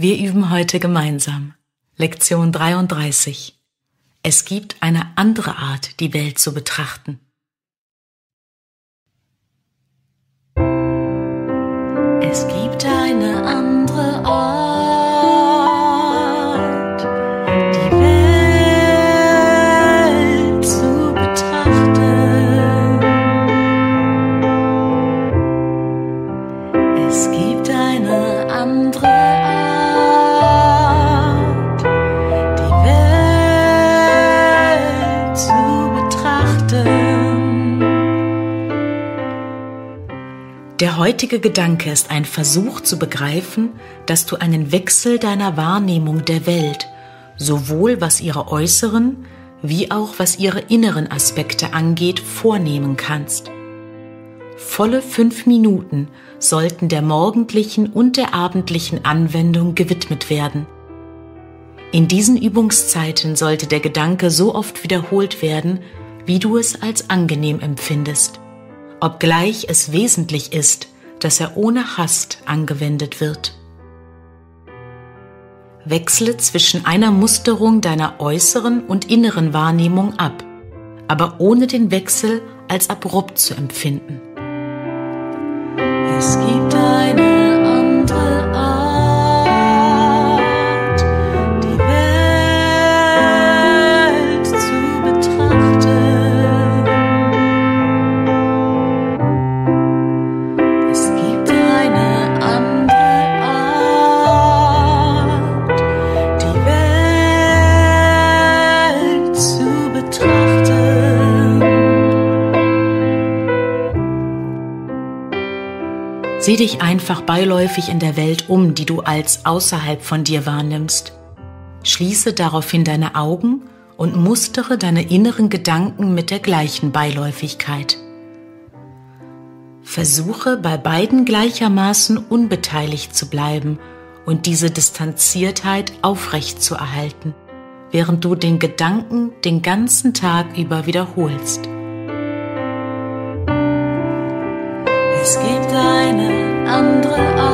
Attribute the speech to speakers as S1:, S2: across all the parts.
S1: Wir üben heute gemeinsam. Lektion 33. Es gibt eine andere Art, die Welt zu betrachten. Der heutige Gedanke ist ein Versuch zu begreifen, dass du einen Wechsel deiner Wahrnehmung der Welt, sowohl was ihre äußeren wie auch was ihre inneren Aspekte angeht, vornehmen kannst. Volle fünf Minuten sollten der morgendlichen und der abendlichen Anwendung gewidmet werden. In diesen Übungszeiten sollte der Gedanke so oft wiederholt werden, wie du es als angenehm empfindest obgleich es wesentlich ist, dass er ohne Hast angewendet wird. Wechsle zwischen einer Musterung deiner äußeren und inneren Wahrnehmung ab, aber ohne den Wechsel als abrupt zu empfinden. Sieh dich einfach beiläufig in der Welt um, die du als außerhalb von dir wahrnimmst. Schließe daraufhin deine Augen und mustere deine inneren Gedanken mit der gleichen Beiläufigkeit. Versuche bei beiden gleichermaßen unbeteiligt zu bleiben und diese Distanziertheit aufrecht zu erhalten, während du den Gedanken den ganzen Tag über wiederholst.
S2: Es gibt eine andere Art.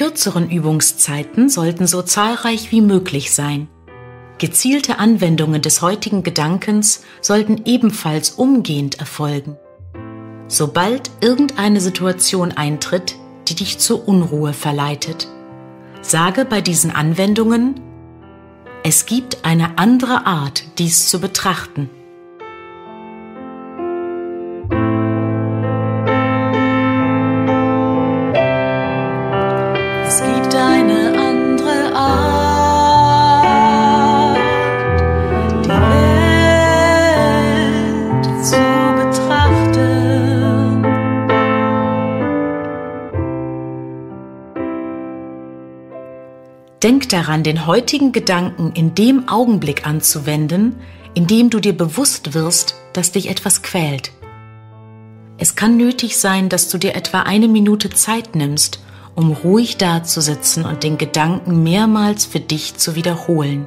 S1: Kürzeren Übungszeiten sollten so zahlreich wie möglich sein. Gezielte Anwendungen des heutigen Gedankens sollten ebenfalls umgehend erfolgen. Sobald irgendeine Situation eintritt, die dich zur Unruhe verleitet, sage bei diesen Anwendungen, es gibt eine andere Art, dies zu betrachten. Denk daran, den heutigen Gedanken in dem Augenblick anzuwenden, in dem du dir bewusst wirst, dass dich etwas quält. Es kann nötig sein, dass du dir etwa eine Minute Zeit nimmst, um ruhig dazusitzen und den Gedanken mehrmals für dich zu wiederholen.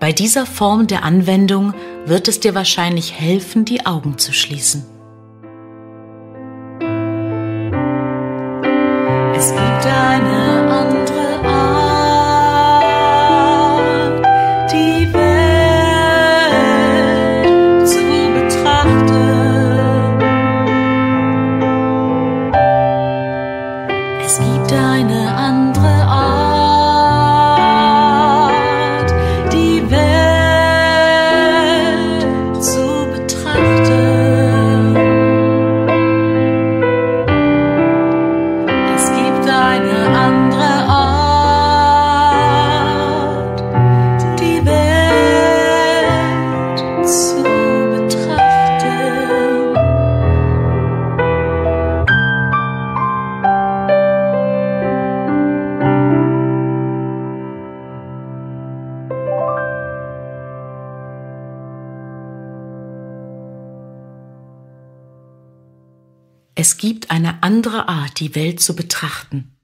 S1: Bei dieser Form der Anwendung wird es dir wahrscheinlich helfen, die Augen zu schließen.
S2: Es gibt eine andere Art.
S1: Es gibt eine andere Art, die Welt zu betrachten.